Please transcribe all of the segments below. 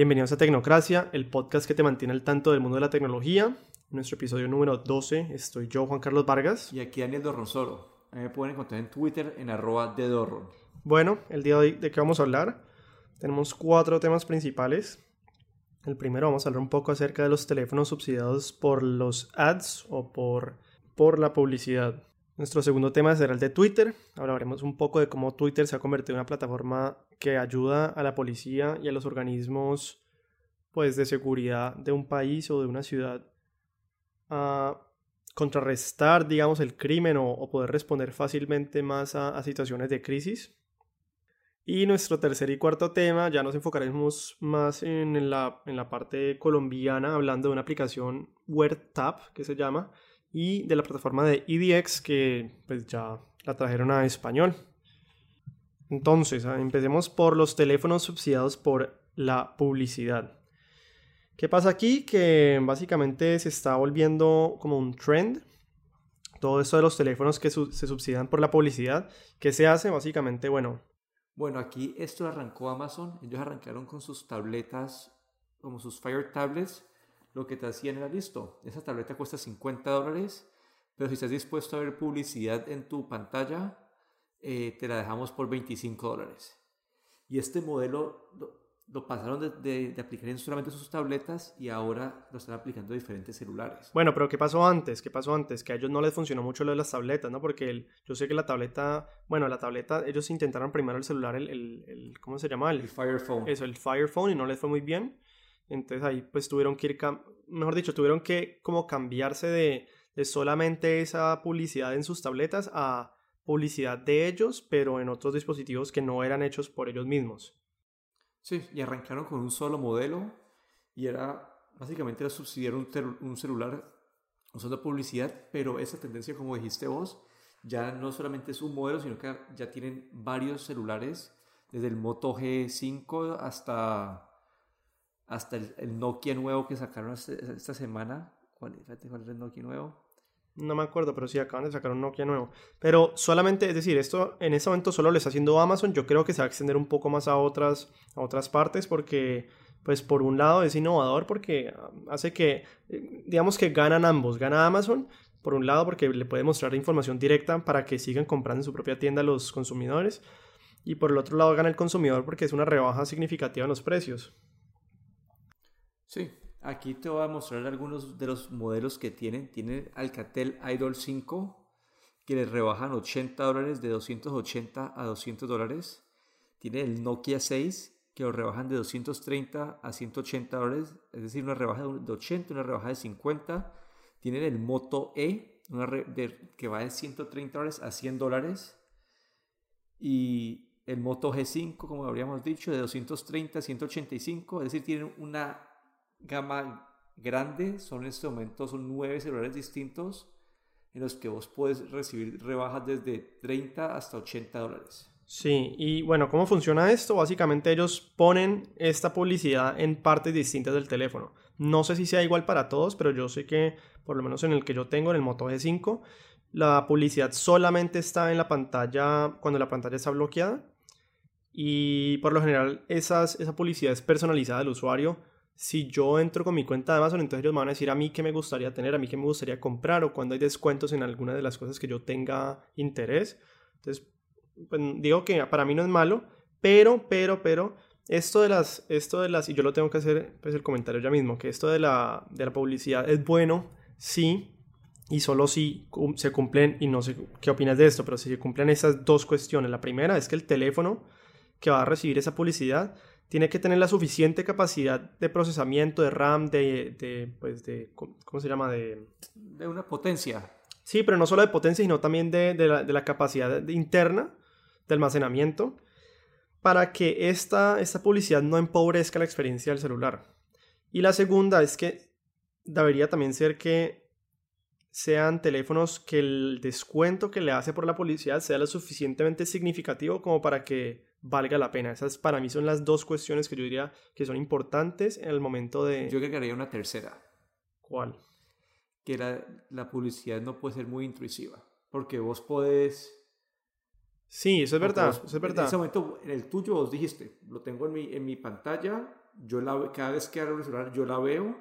Bienvenidos a Tecnocracia, el podcast que te mantiene al tanto del mundo de la tecnología. En nuestro episodio número 12 estoy yo, Juan Carlos Vargas. Y aquí Daniel Dorronsoro. A mí me pueden encontrar en Twitter en arroba de Dorron. Bueno, el día de hoy, ¿de qué vamos a hablar? Tenemos cuatro temas principales. El primero vamos a hablar un poco acerca de los teléfonos subsidiados por los ads o por, por la publicidad. Nuestro segundo tema será el de Twitter. Hablaremos un poco de cómo Twitter se ha convertido en una plataforma que ayuda a la policía y a los organismos pues, de seguridad de un país o de una ciudad a contrarrestar, digamos, el crimen o, poder responder fácilmente más a, situaciones de crisis. Y nuestro tercer y cuarto tema, ya nos enfocaremos más en la, en la parte colombiana, hablando de una aplicación WordTap que se llama, y de la plataforma de EDX que pues ya la trajeron a español. Entonces, ah, empecemos por los teléfonos subsidiados por la publicidad. ¿Qué pasa aquí? Que básicamente se está volviendo como un trend. Todo esto de los teléfonos que se subsidian por la publicidad. ¿Qué se hace? Básicamente, bueno. Bueno, aquí esto arrancó Amazon. Ellos arrancaron con sus tabletas, como sus Fire Tablets. Lo que te hacían era listo. Esa tableta cuesta 50 dólares. Pero si estás dispuesto a ver publicidad en tu pantalla, eh, te la dejamos por 25 dólares. Y este modelo lo, pasaron de, de, aplicar en solamente sus tabletas y ahora lo están aplicando en diferentes celulares. Bueno, pero ¿qué pasó antes? ¿Qué pasó antes? Que a ellos no les funcionó mucho lo de las tabletas, ¿no? Porque el, yo sé que la tableta, bueno, la tableta, ellos intentaron primero el celular, el, el, el ¿cómo se llama? El, Fire Phone. Eso, el Fire Phone y no les fue muy bien. Entonces ahí pues tuvieron que ir, mejor dicho, tuvieron que como cambiarse de, de solamente esa publicidad en sus tabletas a publicidad de ellos, pero en otros dispositivos que no eran hechos por ellos mismos. Sí, y arrancaron con un solo modelo y era básicamente era subsidiar un, un celular usando publicidad, pero esa tendencia, como dijiste vos, ya no solamente es un modelo, sino que ya tienen varios celulares, desde el Moto G5 hasta, hasta el, Nokia nuevo que sacaron esta, semana. ¿Cuál, ¿Cuál el Nokia nuevo? No me acuerdo, pero sí acaban de sacar un Nokia nuevo. Pero solamente, es decir, esto en este momento solo lo está haciendo Amazon. Yo creo que se va a extender un poco más a otras, a otras partes porque, pues por un lado es innovador porque hace que, digamos que ganan ambos. Gana Amazon, por un lado porque le puede mostrar información directa para que sigan comprando en su propia tienda los consumidores. Y por el otro lado gana el consumidor porque es una rebaja significativa en los precios. Sí, Aquí te voy a mostrar algunos de los modelos que tienen. Tienen Alcatel Idol 5 que les rebajan 80 dólares de 280 a 200 dólares. Tiene el Nokia 6 que lo rebajan de 230 a 180 dólares, es decir, una rebaja de 80, una rebaja de 50. Tienen el Moto E una que va de 130 dólares a 100 dólares. Y el Moto G5, como habríamos dicho, de 230 a 185, es decir, tienen una gama grande, son en este momento son nueve celulares distintos en los que vos puedes recibir rebajas desde 30 hasta 80 dólares. Sí, y bueno, ¿cómo funciona esto? Básicamente ellos ponen esta publicidad en partes distintas del teléfono. No sé si sea igual para todos, pero yo sé que por lo menos en el que yo tengo, en el Moto G5, la publicidad solamente está en la pantalla cuando la pantalla está bloqueada. Y por lo general esas, esa publicidad es personalizada del usuario si yo entro con mi cuenta de Amazon, entonces ellos me van a decir a mí qué me gustaría tener, a mí qué me gustaría comprar o cuando hay descuentos en alguna de las cosas que yo tenga interés. Entonces, pues, digo que para mí no es malo, pero, pero, pero, esto de las, esto de las, y yo lo tengo que hacer, pues el comentario ya mismo, que esto de la, de la publicidad es bueno, sí, y solo si se cumplen, y no sé qué opinas de esto, pero si se cumplen esas dos cuestiones. La primera es que el teléfono que va a recibir esa publicidad tiene que tener la suficiente capacidad de procesamiento, de RAM, de, de pues de, ¿cómo se llama? De, de una potencia. Sí, pero no solo de potencia, sino también de, de la, la, capacidad interna de almacenamiento para que esta, esta publicidad no empobrezca la experiencia del celular. Y la segunda es que debería también ser que sean teléfonos que el descuento que le hace por la publicidad sea lo suficientemente significativo como para que valga la pena. Esas para mí son las dos cuestiones que yo diría que son importantes en el momento de... Yo agregaría una tercera. ¿Cuál? Que la, la publicidad no puede ser muy intrusiva, porque vos podés... Sí, eso es verdad, eso es verdad. En ese momento, en el tuyo vos dijiste, lo tengo en mi, en mi pantalla yo la, cada vez que abro el celular, yo la veo,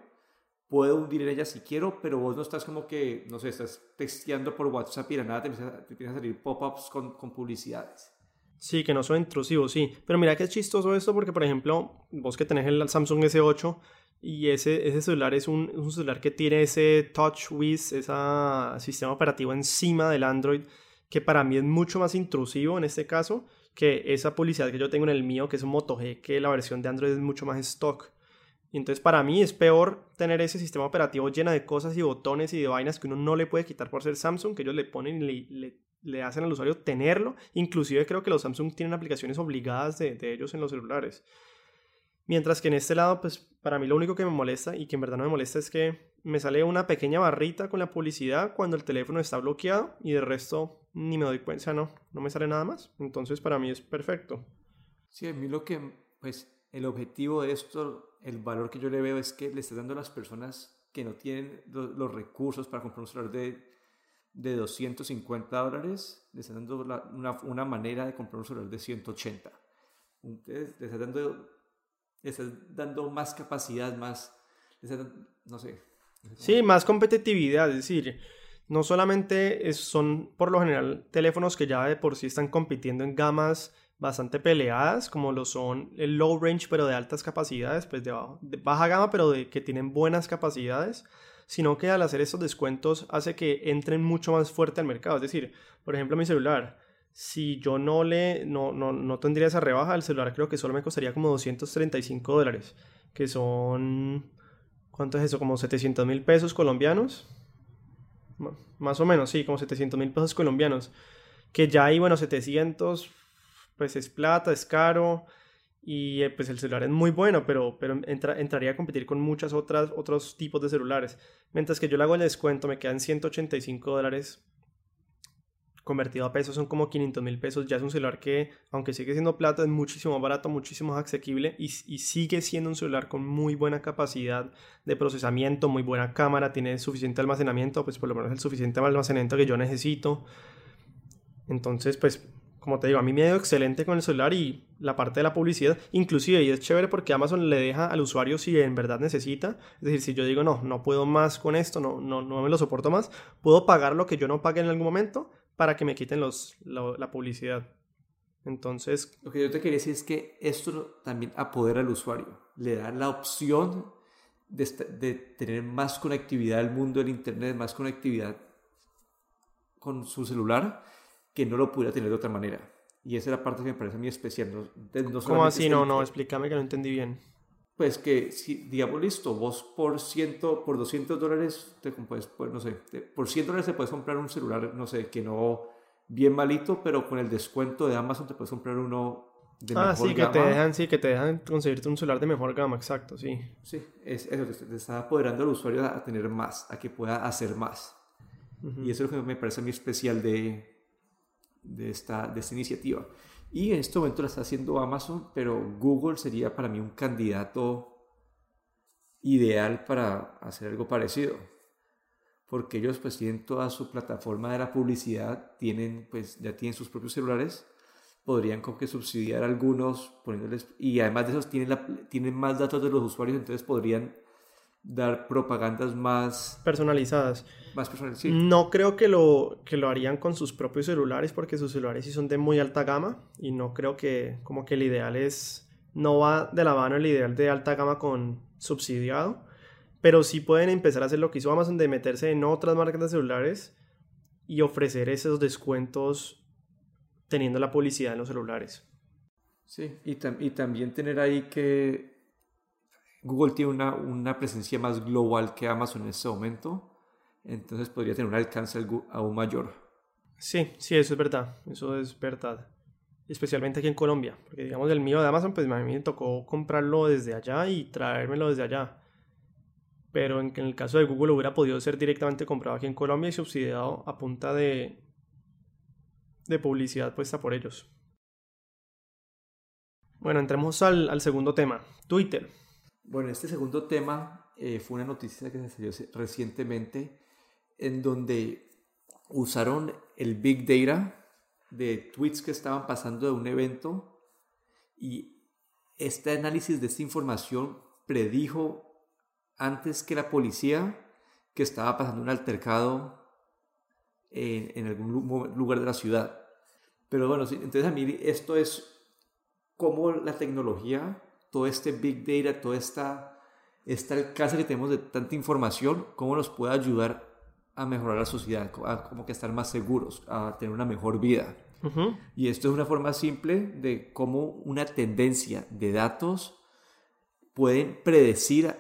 puedo hundir en ella si quiero, pero vos no estás como que, no sé, estás texteando por WhatsApp y de nada te empiezan, a salir pop-ups con, con publicidades. Sí, que no son intrusivos, sí. Pero mira que es chistoso esto porque, por ejemplo, vos que tenés el Samsung S8 y ese, ese celular es un, un celular que tiene ese TouchWiz, ese sistema operativo encima del Android, que para mí es mucho más intrusivo en este caso que esa publicidad que yo tengo en el mío, que es un Moto G, que la versión de Android es mucho más stock. Y entonces para mí es peor tener ese sistema operativo lleno de cosas y botones y de vainas que uno no le puede quitar por ser Samsung, que ellos le ponen y le, hacen al usuario tenerlo. Inclusive creo que los Samsung tienen aplicaciones obligadas de, de ellos en los celulares. Mientras que en este lado, pues para mí lo único que me molesta y que en verdad no me molesta es que me sale una pequeña barrita con la publicidad cuando el teléfono está bloqueado y de resto ni me doy cuenta, no, no me sale nada más. Entonces para mí es perfecto. Sí, a mí lo que, pues el objetivo de esto, el valor que yo le veo es que le está dando a las personas que no tienen los, recursos para comprar un celular de, de 250 dólares, le está dando una, una, manera de comprar un celular de 180. Entonces, le está dando estás dando más capacidad, más, no sé. Sí, más competitividad, es decir, no solamente son por lo general teléfonos que ya de por sí están compitiendo en gamas bastante peleadas, como lo son el low range, pero de altas capacidades, pues de, de baja gama, pero de que tienen buenas capacidades, sino que al hacer estos descuentos hace que entren mucho más fuerte al mercado. Es decir, por ejemplo, mi celular, si yo no le no, no, no tendría esa rebaja, el celular creo que solo me costaría como 235 dólares, que son, ¿cuánto es eso? Como 700 mil pesos colombianos. Más o menos, sí, como 700 mil pesos colombianos. Que ya hay, bueno, 700, pues es plata, es caro. Y eh, pues el celular es muy bueno, pero, pero entraría a competir con muchas otras otros tipos de celulares. Mientras que yo le hago el descuento, me quedan 185 dólares convertido a pesos son como 500 mil pesos. Ya es un celular que, aunque sigue siendo plata, es muchísimo barato, muchísimo más asequible y, sigue siendo un celular con muy buena capacidad de procesamiento, muy buena cámara, tiene suficiente almacenamiento, pues por lo menos el suficiente almacenamiento que yo necesito. Entonces, pues, como te digo, a mí me ha ido excelente con el celular y la parte de la publicidad, inclusive, y es chévere porque Amazon le deja al usuario si en verdad necesita, es decir, si yo digo, no, no puedo más con esto, no, no, no me lo soporto más, puedo pagar lo que yo no pague en algún momento para que me quiten los, la, publicidad. Entonces... Lo que yo te quería decir es que esto también apodera al usuario, le da la opción de, de tener más conectividad al mundo del Internet, más conectividad con su celular, que no lo pudiera tener de otra manera. Y esa es la parte que me parece muy especial. No, ¿Cómo así? No, no, explícame que no entendí bien pues que si, digamos, listo, vos por, ciento, por 200 dólares, te, pues, pues, no sé, por 100 dólares te puedes comprar un celular, no sé, que no bien malito, pero con el descuento de Amazon te puedes comprar uno de ah, sí, que te dejan, sí, que te dejan conseguirte un celular de mejor gama, exacto, sí. Sí, es eso, te está apoderando al usuario a, tener más, a que pueda hacer más. Y eso es lo que me parece a mí especial de, de, esta, de esta iniciativa. Y en este momento la está haciendo Amazon, pero Google sería para mí un candidato ideal para hacer algo parecido. Porque ellos pues tienen toda su plataforma de la publicidad, tienen pues ya tienen sus propios celulares, podrían como que subsidiar algunos poniéndoles y además de eso tienen, la, tienen más datos de los usuarios, entonces podrían dar propagandas más personalizadas. Más personalizadas. No creo que lo, que lo harían con sus propios celulares porque sus celulares sí son de muy alta gama y no creo que como que el ideal es, no va de la mano el ideal de alta gama con subsidiado, pero sí pueden empezar a hacer lo que hizo Amazon de meterse en otras marcas de celulares y ofrecer esos descuentos teniendo la publicidad en los celulares. Sí, y, y también tener ahí que Google tiene una, una, presencia más global que Amazon en este momento, entonces podría tener un alcance aún mayor. Sí, sí, eso es verdad, eso es verdad. Especialmente aquí en Colombia, porque digamos el mío de Amazon, pues a mí me tocó comprarlo desde allá y traérmelo desde allá. Pero en, el caso de Google hubiera podido ser directamente comprado aquí en Colombia y subsidiado a punta de, de publicidad puesta por ellos. Bueno, entremos al, al segundo tema, Twitter. Bueno, este segundo tema eh, fue una noticia que se salió recientemente en donde usaron el Big Data de tweets que estaban pasando de un evento y este análisis de esta información predijo antes que la policía que estaba pasando un altercado en, en algún lugar de la ciudad. Pero bueno, entonces a mí esto es cómo la tecnología, todo este big data, toda esta, esta alcance que tenemos de tanta información, cómo nos puede ayudar a mejorar la sociedad, a como que estar más seguros, a tener una mejor vida. Y esto es una forma simple de cómo una tendencia de datos pueden predecir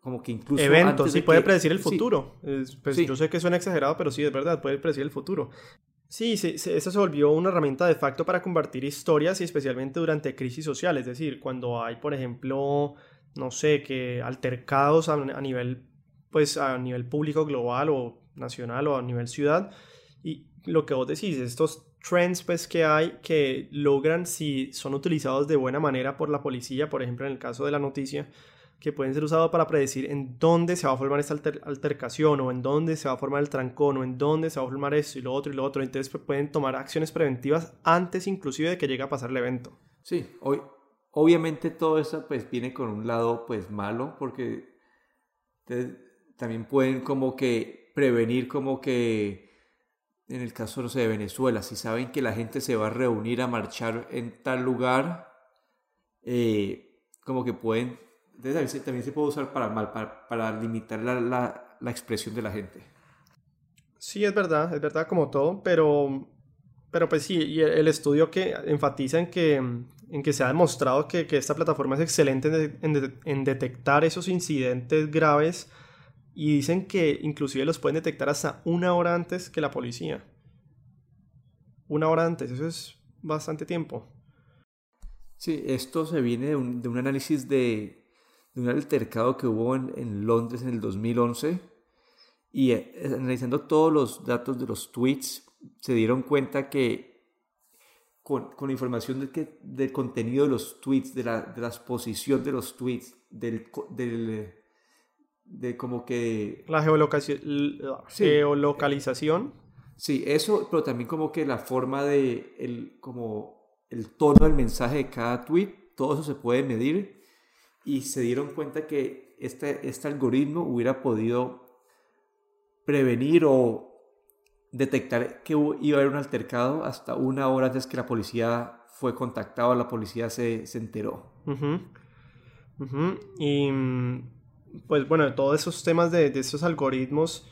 como que incluso eventos, sí, puede predecir el futuro. pues Yo sé que suena exagerado, pero sí, es verdad, puede predecir el futuro. Sí, sí, eso se volvió una herramienta de facto para combatir historias y especialmente durante crisis sociales, es decir, cuando hay, por ejemplo, no sé, que altercados a, a nivel, pues a nivel público global o nacional o a nivel ciudad, y lo que vos decís, estos trends pues que hay que logran si son utilizados de buena manera por la policía, por ejemplo en el caso de la noticia, que pueden ser usados para predecir en dónde se va a formar esta altercación o en dónde se va a formar el trancón o en dónde se va a formar esto y lo otro y lo otro. Entonces pues, pueden tomar acciones preventivas antes inclusive de que llegue a pasar el evento. Sí, hoy, obviamente todo eso pues viene con un lado pues malo porque también pueden como que prevenir como que en el caso no sé, de Venezuela, si saben que la gente se va a reunir a marchar en tal lugar, eh, como que pueden entonces también se puede usar para mal, para, limitar la, la, expresión de la gente. Sí, es verdad, es verdad como todo, pero, pero pues sí, y el estudio que enfatiza en que, en que se ha demostrado que, que esta plataforma es excelente en, en, detectar esos incidentes graves y dicen que inclusive los pueden detectar hasta una hora antes que la policía. Una hora antes, eso es bastante tiempo. Sí, esto se viene de un, de un análisis de, de un altercado que hubo en, Londres en el 2011 y eh, analizando todos los datos de los tweets se dieron cuenta que con, con información del, que, del contenido de los tweets, de la, de la exposición de los tweets, del, del de como que... La geolocalización. Sí, eso, pero también como que la forma de, el, como el tono del mensaje de cada tweet, todo eso se puede medir y se dieron cuenta que este, este algoritmo hubiera podido prevenir o detectar que iba a haber un altercado hasta una hora antes que la policía fue contactada, la policía se, se enteró. Y pues bueno, todos esos temas de, de, esos algoritmos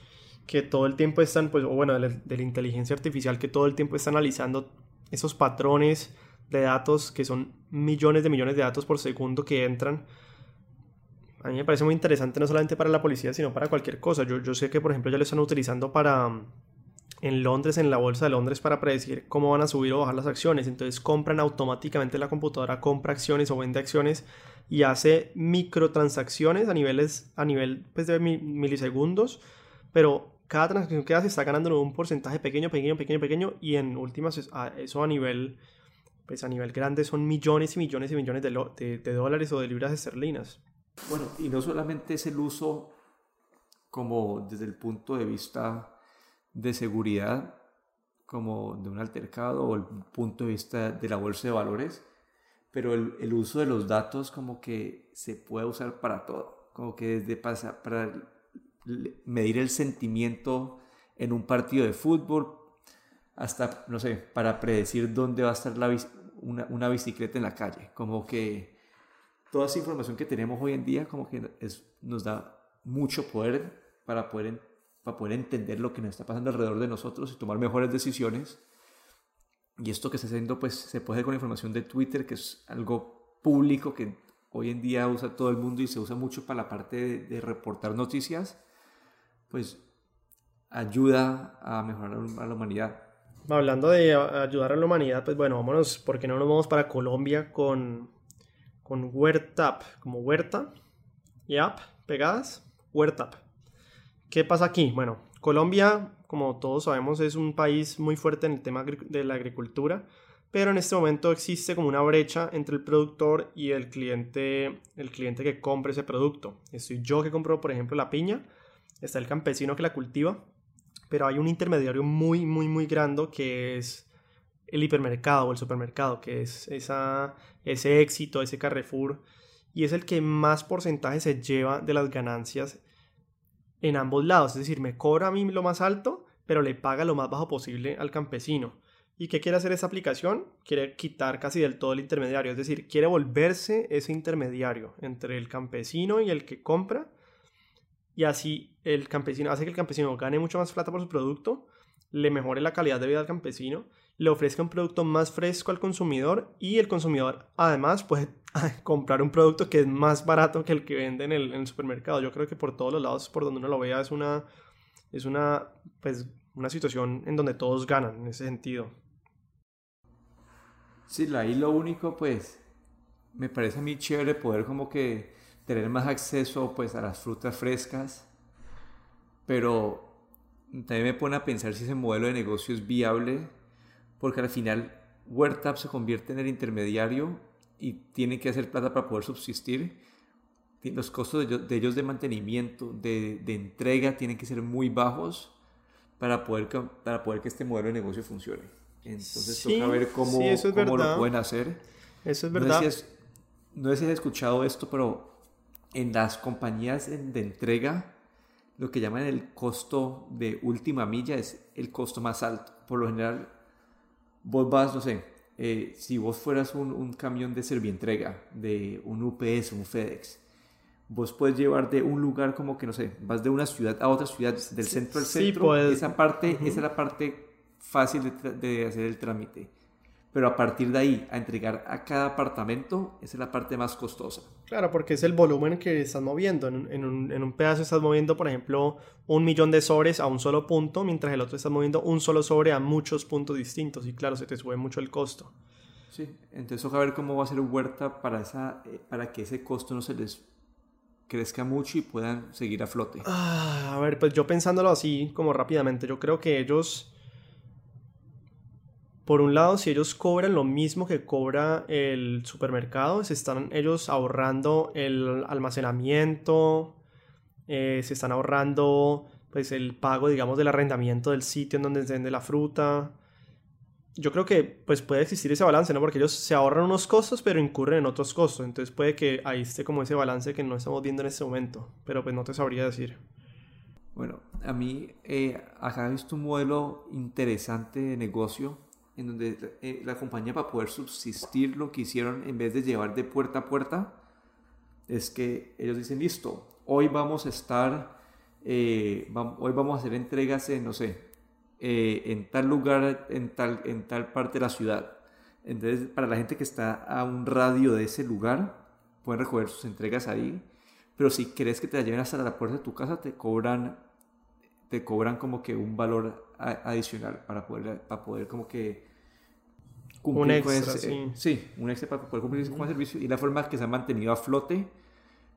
que todo el tiempo están, pues, o bueno, de la, de la inteligencia artificial que todo el tiempo está analizando esos patrones de datos que son millones de millones de datos por segundo que entran a mí me parece muy interesante no solamente para la policía, sino para cualquier cosa. Yo, yo sé que, por ejemplo, ya lo están utilizando para en Londres, en la bolsa de Londres, para predecir cómo van a subir o bajar las acciones. Entonces compran automáticamente la computadora, compra acciones o vende acciones y hace microtransacciones a niveles, a nivel pues, de milisegundos, pero cada transacción que hace está ganando un porcentaje pequeño, pequeño, pequeño, pequeño, y en últimas eso a nivel, pues a nivel grande son millones y millones y millones de, de dólares o de libras esterlinas. Bueno, y no solamente es el uso como desde el punto de vista de seguridad, como de un altercado o el punto de vista de la bolsa de valores, pero el, uso de los datos como que se puede usar para todo, como que desde para, para medir el sentimiento en un partido de fútbol, hasta, no sé, para predecir dónde va a estar una bicicleta en la calle, como que toda esa información que tenemos hoy en día como que es, nos da mucho poder para poder, para poder entender lo que nos está pasando alrededor de nosotros y tomar mejores decisiones. Y esto que está haciendo, pues se puede hacer con información de Twitter, que es algo público que hoy en día usa todo el mundo y se usa mucho para la parte de, de reportar noticias, pues ayuda a mejorar a la humanidad. Hablando de ayudar a la humanidad, pues bueno, vámonos, porque no nos vamos para Colombia con con Huertap, como huerta y app pegadas, Huertap. ¿Qué pasa aquí? Bueno, Colombia, como todos sabemos, es un país muy fuerte en el tema de la agricultura, pero en este momento existe como una brecha entre el productor y el cliente, el cliente que compra ese producto. Estoy yo que compro, por ejemplo, la piña, está el campesino que la cultiva, pero hay un intermediario muy, muy, muy grande que es el hipermercado o el supermercado, que es esa, ese éxito, ese Carrefour, y es el que más porcentaje se lleva de las ganancias en ambos lados. Es decir, me cobra a mí lo más alto, pero le paga lo más bajo posible al campesino. ¿Y qué quiere hacer esa aplicación? Quiere quitar casi del todo el intermediario, es decir, quiere volverse ese intermediario entre el campesino y el que compra. Y así el campesino hace que el campesino gane mucho más plata por su producto, le mejore la calidad de vida al campesino, le ofrezca un producto más fresco al consumidor y el consumidor además puede comprar un producto que es más barato que el que vende en el, supermercado. Yo creo que por todos los lados, por donde uno lo vea, es una, es una, pues, una situación en donde todos ganan en ese sentido. Sí, ahí lo único, pues, me parece a mí chévere poder como que tener más acceso, pues, a las frutas frescas, pero también me pone a pensar si ese modelo de negocio es viable, porque al final WordTap se convierte en el intermediario y tienen que hacer plata para poder subsistir. Los costos de ellos de, mantenimiento, de, de, entrega, tienen que ser muy bajos para poder, para poder que este modelo de negocio funcione. Entonces toca ver cómo, cómo lo pueden hacer. Eso es verdad. No sé, si has, escuchado esto, pero en las compañías de entrega, lo que llaman el costo de última milla es el costo más alto. Por lo general, vos vas, no sé, eh, si vos fueras un, un camión de servientrega, de un UPS, un FedEx, vos puedes llevar de un lugar como que, no sé, vas de una ciudad a otra ciudad, del centro al centro. Esa parte, esa es la parte fácil de, hacer el trámite. Pero a partir de ahí, a entregar a cada apartamento, esa es la parte más costosa. Claro, porque es el volumen que estás moviendo. En, en, un, en un, pedazo estás moviendo, por ejemplo, un millón de sobres a un solo punto, mientras el otro estás moviendo un solo sobre a muchos puntos distintos. Y claro, se te sube mucho el costo. Sí, entonces toca ver cómo va a ser Huerta para, esa, eh, para que ese costo no se les crezca mucho y puedan seguir a flote. Ah, a ver, pues yo pensándolo así, como rápidamente, yo creo que ellos por un lado, si ellos cobran lo mismo que cobra el supermercado, se están ellos ahorrando el almacenamiento, eh, se están ahorrando pues el pago, digamos, del arrendamiento del sitio en donde se vende la fruta. Yo creo que pues puede existir ese balance, ¿no? Porque ellos se ahorran unos costos, pero incurren en otros costos. Entonces puede que ahí esté como ese balance que no estamos viendo en este momento. Pero pues no te sabría decir. Bueno, a mí eh, acá he visto un modelo interesante de negocio en donde eh, la compañía para poder subsistir lo que hicieron en vez de llevar de puerta a puerta, es que ellos dicen, listo, hoy vamos a estar, eh, hoy vamos a hacer entregas en, no sé, eh, en tal lugar, en tal, en tal parte de la ciudad. Entonces, para la gente que está a un radio de ese lugar, pueden recoger sus entregas ahí. Pero si quieres que te la lleven hasta la puerta de tu casa, te cobran, te cobran como que un valor adicional para poder, para poder como que un extra, sí. sí. un extra para poder cumplir con el servicio y la forma que se ha mantenido a flote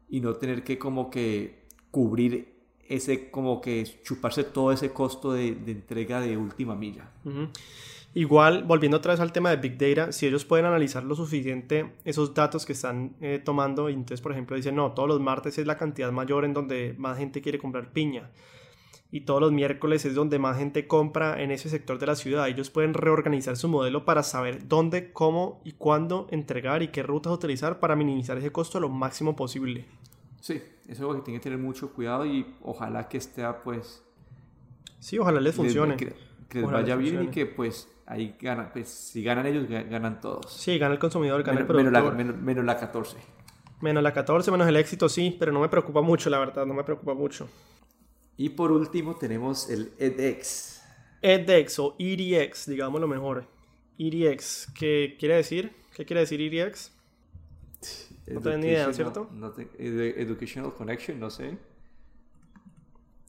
y no tener que como que cubrir ese, como que chuparse todo ese costo de, de entrega de última milla. Igual, volviendo otra vez al tema de Big Data, si ellos pueden analizar lo suficiente esos datos que están eh, tomando, y entonces, por ejemplo, dicen, no, todos los martes es la cantidad mayor en donde más gente quiere comprar piña y todos los miércoles es donde más gente compra en ese sector de la ciudad. Ellos pueden reorganizar su modelo para saber dónde, cómo y cuándo entregar y qué rutas utilizar para minimizar ese costo lo máximo posible. Sí, eso es algo que tiene que tener mucho cuidado y ojalá que esté pues... Sí, ojalá les funcione. Que, les vaya bien y que pues ahí gana, pues si ganan ellos, ganan todos. Sí, gana el consumidor, gana el productor. Menos la, menos la 14. Menos la 14, menos el éxito, sí, pero no me preocupa mucho, la verdad, no me preocupa mucho. Y por último tenemos el edX. edX o EDX, digamos lo mejor. EDX, ¿qué quiere decir? ¿Qué quiere decir EDX? No tengo ni idea, ¿cierto? educational Connection, no sé.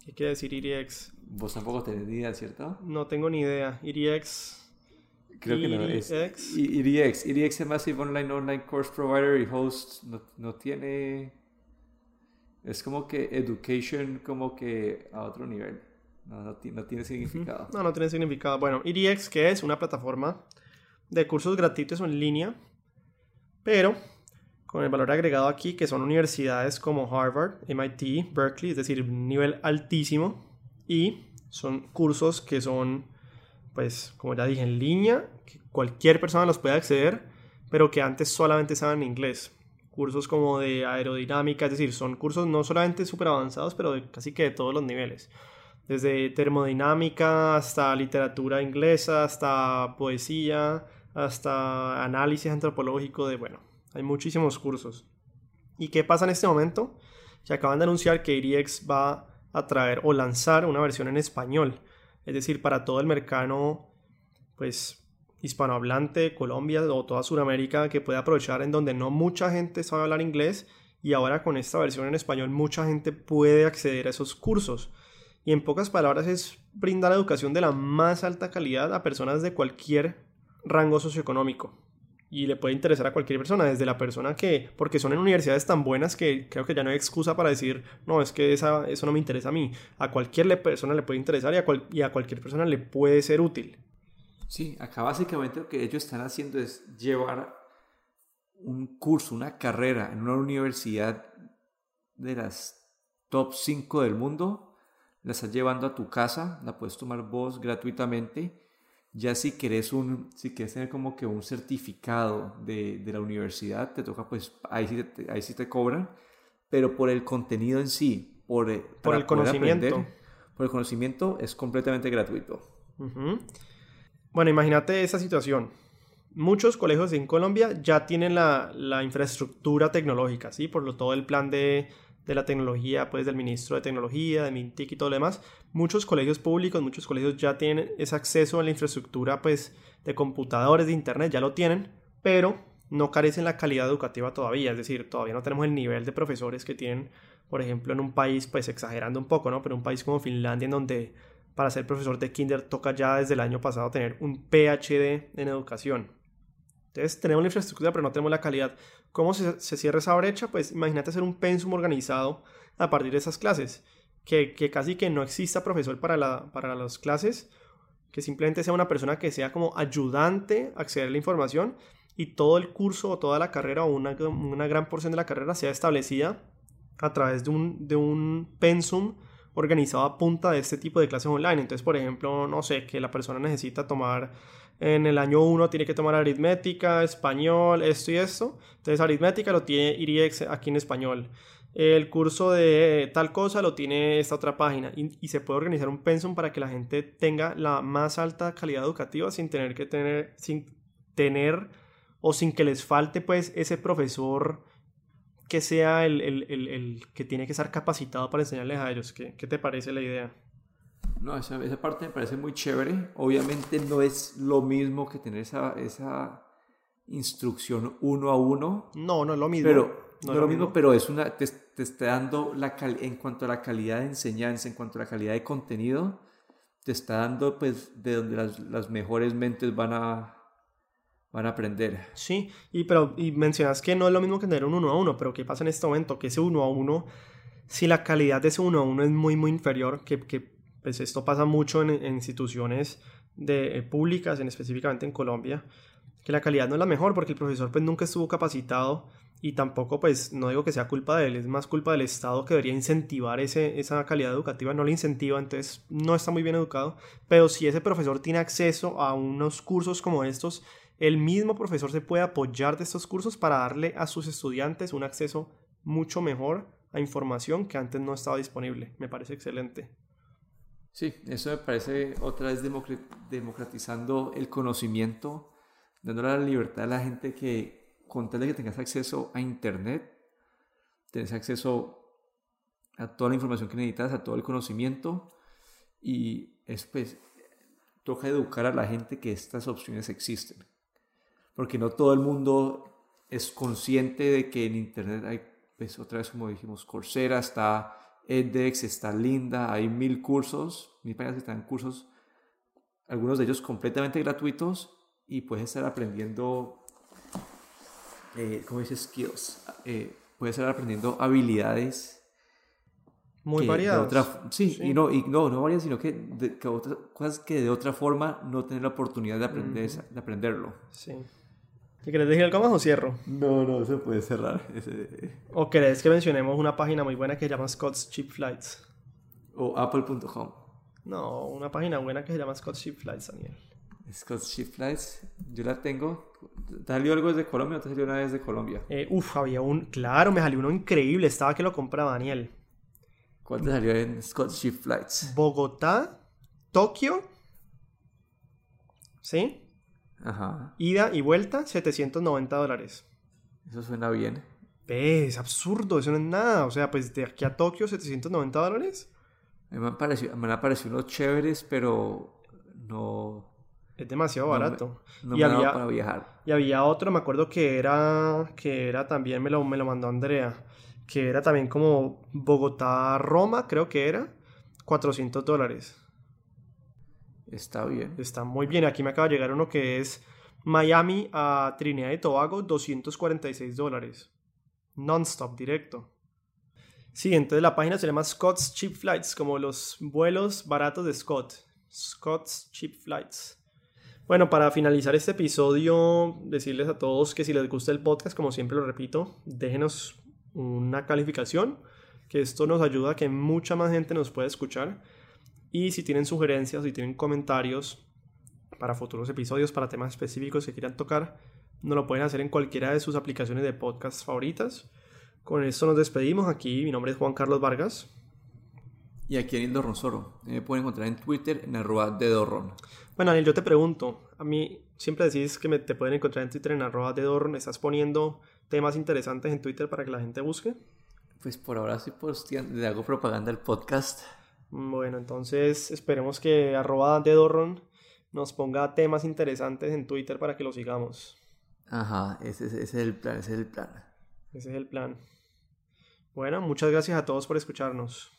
¿Qué quiere decir EDX? Vos tampoco tenés ni idea, ¿cierto? No tengo ni idea. EDX. Creo que no es. EDX. EDX es Massive Online Online Course Provider y Host. No, no tiene. Es como que education como que a otro nivel. No, no, tiene significado. No, no tiene significado. Bueno, EDX, que es una plataforma de cursos gratuitos en línea, pero con el valor agregado aquí, que son universidades como Harvard, MIT, Berkeley, es decir, un nivel altísimo, y son cursos que son, pues, como ya dije, en línea, que cualquier persona los puede acceder, pero que antes solamente estaban en inglés. Cursos como de aerodinámica, es decir, son cursos no solamente súper avanzados, pero de casi que de todos los niveles. Desde termodinámica hasta literatura inglesa, hasta poesía, hasta análisis antropológico de, bueno, hay muchísimos cursos. ¿Y qué pasa en este momento? Que acaban de anunciar que IRIX va a traer o lanzar una versión en español. Es decir, para todo el mercado, pues, hispanohablante, Colombia o toda Sudamérica que puede aprovechar en donde no mucha gente sabe hablar inglés y ahora con esta versión en español mucha gente puede acceder a esos cursos. Y en pocas palabras es brindar educación de la más alta calidad a personas de cualquier rango socioeconómico. Y le puede interesar a cualquier persona, desde la persona que, porque son en universidades tan buenas que creo que ya no hay excusa para decir, no, es que esa, eso no me interesa a mí. A cualquier persona le puede interesar y a, y a cualquier persona le puede ser útil. Sí, acá básicamente lo que ellos están haciendo es llevar un curso, una carrera en una universidad de las top 5 del mundo, la estás llevando a tu casa, la puedes tomar vos gratuitamente ya si querés, un, si quieres tener como que un certificado de, de la universidad, te toca pues, ahí sí te, ahí sí te cobran, pero por el contenido en sí, por, por el conocimiento. por el conocimiento es completamente gratuito. Bueno, imagínate esa situación. Muchos colegios en Colombia ya tienen la, la infraestructura tecnológica, ¿sí? Por lo, todo el plan de de la tecnología, pues del ministro de tecnología, de Mintic y todo lo demás, muchos colegios públicos, muchos colegios ya tienen ese acceso a la infraestructura, pues de computadores, de internet, ya lo tienen, pero no carecen la calidad educativa todavía, es decir, todavía no tenemos el nivel de profesores que tienen, por ejemplo, en un país, pues exagerando un poco, ¿no? Pero un país como Finlandia, en donde para ser profesor de kinder toca ya desde el año pasado tener un PhD en educación. Entonces tenemos la infraestructura, pero no tenemos la calidad. ¿Cómo se, cierra esa brecha? Pues imagínate hacer un pensum organizado a partir de esas clases. Que, casi que no exista profesor para, la, para las clases, que simplemente sea una persona que sea como ayudante a acceder a la información y todo el curso o toda la carrera o una, una gran porción de la carrera sea establecida a través de un, de un pensum organizado a punta de este tipo de clases online. Entonces, por ejemplo, no sé, que la persona necesita tomar en el año 1 tiene que tomar aritmética, español, esto y esto. Entonces aritmética lo tiene IRIEX aquí en español. El curso de tal cosa lo tiene esta otra página y, se puede organizar un pensum para que la gente tenga la más alta calidad educativa sin tener que tener, sin tener o sin que les falte pues ese profesor que sea el, el, el, que tiene que estar capacitado para enseñarles a ellos. ¿Qué, qué te parece la idea? No, esa, esa, parte me parece muy chévere. Obviamente no es lo mismo que tener esa, esa instrucción uno a uno. No, no es lo mismo. Pero, no, es lo mismo, pero es una, te, te está dando la en cuanto a la calidad de enseñanza, en cuanto a la calidad de contenido, te está dando pues de donde las, las mejores mentes van a, van a aprender. Sí, y, pero, y mencionas que no es lo mismo que tener un uno a uno, pero ¿qué pasa en este momento? Que ese uno a uno, si la calidad de ese uno a uno es muy, muy inferior, que, que pues esto pasa mucho en, instituciones de, eh, públicas, en, específicamente en Colombia, que la calidad no es la mejor porque el profesor pues nunca estuvo capacitado y tampoco pues no digo que sea culpa de él, es más culpa del Estado que debería incentivar ese, esa calidad educativa, no le incentiva, entonces no está muy bien educado, pero si ese profesor tiene acceso a unos cursos como estos, el mismo profesor se puede apoyar de estos cursos para darle a sus estudiantes un acceso mucho mejor a información que antes no estaba disponible. Me parece excelente. Sí, eso me parece otra vez democratizando el conocimiento, dándole la libertad a la gente que con tal de que tengas acceso a Internet, tenés acceso a toda la información que necesitas, a todo el conocimiento y después toca educar a la gente que estas opciones existen. Porque no todo el mundo es consciente de que en Internet hay, pues otra vez como dijimos, Coursera está edX está linda, hay mil cursos, mil páginas que están cursos, algunos de ellos completamente gratuitos y puedes estar aprendiendo, eh, ¿cómo dices? Skills. Eh, puedes estar aprendiendo habilidades. Muy variadas. sí, y no, y no, no variadas, sino que, de, otras cosas que de otra forma no tener la oportunidad de, aprender, de aprenderlo. Sí. ¿Y querés decir algo más o cierro? No, no, se puede cerrar. ¿O querés que mencionemos una página muy buena que se llama Scott's Cheap Flights? O apple.com. No, una página buena que se llama Scott's Cheap Flights, Daniel. Scott Ship Flights, yo la tengo. ¿Te salió algo desde Colombia o te salió una vez de Colombia? Eh, uf, había un. Claro, me salió uno increíble. Estaba que lo compraba Daniel. ¿Cuál te salió en Scott Ship Flights? Bogotá, Tokio. ¿Sí? Ajá. Ida y vuelta, 790 dólares. Eso suena bien. Es absurdo, eso no es nada. O sea, pues de aquí a Tokio, 790 dólares. Me han parecido, me han parecido unos chéveres, pero no. Es demasiado No me- barato. No y, me había, para viajar. y había otro, me acuerdo que era, que era también, me lo, me lo mandó Andrea, que era también como Bogotá-Roma, creo que era, 400 dólares. Está bien. Está muy bien. Aquí me acaba de llegar uno que es Miami a Trinidad y Tobago, 246 dólares. Non-stop, directo. Sí, entonces la página se llama Scott's Cheap Flights, como los vuelos baratos de Scott. Scott's Cheap Flights. Bueno, para finalizar este episodio, decirles a todos que si les gusta el podcast, como siempre lo repito, déjenos una calificación, que esto nos ayuda a que mucha más gente nos pueda escuchar. Y si tienen sugerencias, si tienen comentarios para futuros episodios, para temas específicos que quieran tocar, nos lo pueden hacer en cualquiera de sus aplicaciones de podcast favoritas. Con esto nos despedimos. Aquí mi nombre es Juan Carlos Vargas. Y aquí en Dorron Soro. Me pueden encontrar en Twitter en arroba de Dorron. Bueno, Daniel, yo te pregunto, a mí siempre decís que me, te pueden encontrar en Twitter en arroba de Dorn. ¿Estás poniendo temas interesantes en Twitter para que la gente busque? Pues por ahora sí posteando, le hago propaganda al podcast. Bueno, entonces esperemos que arroba de Dorron nos ponga temas interesantes en Twitter para que lo sigamos. Ajá, ese, es- ese es el plan, ese es el plan. Ese es el plan. Bueno, muchas gracias a todos por escucharnos.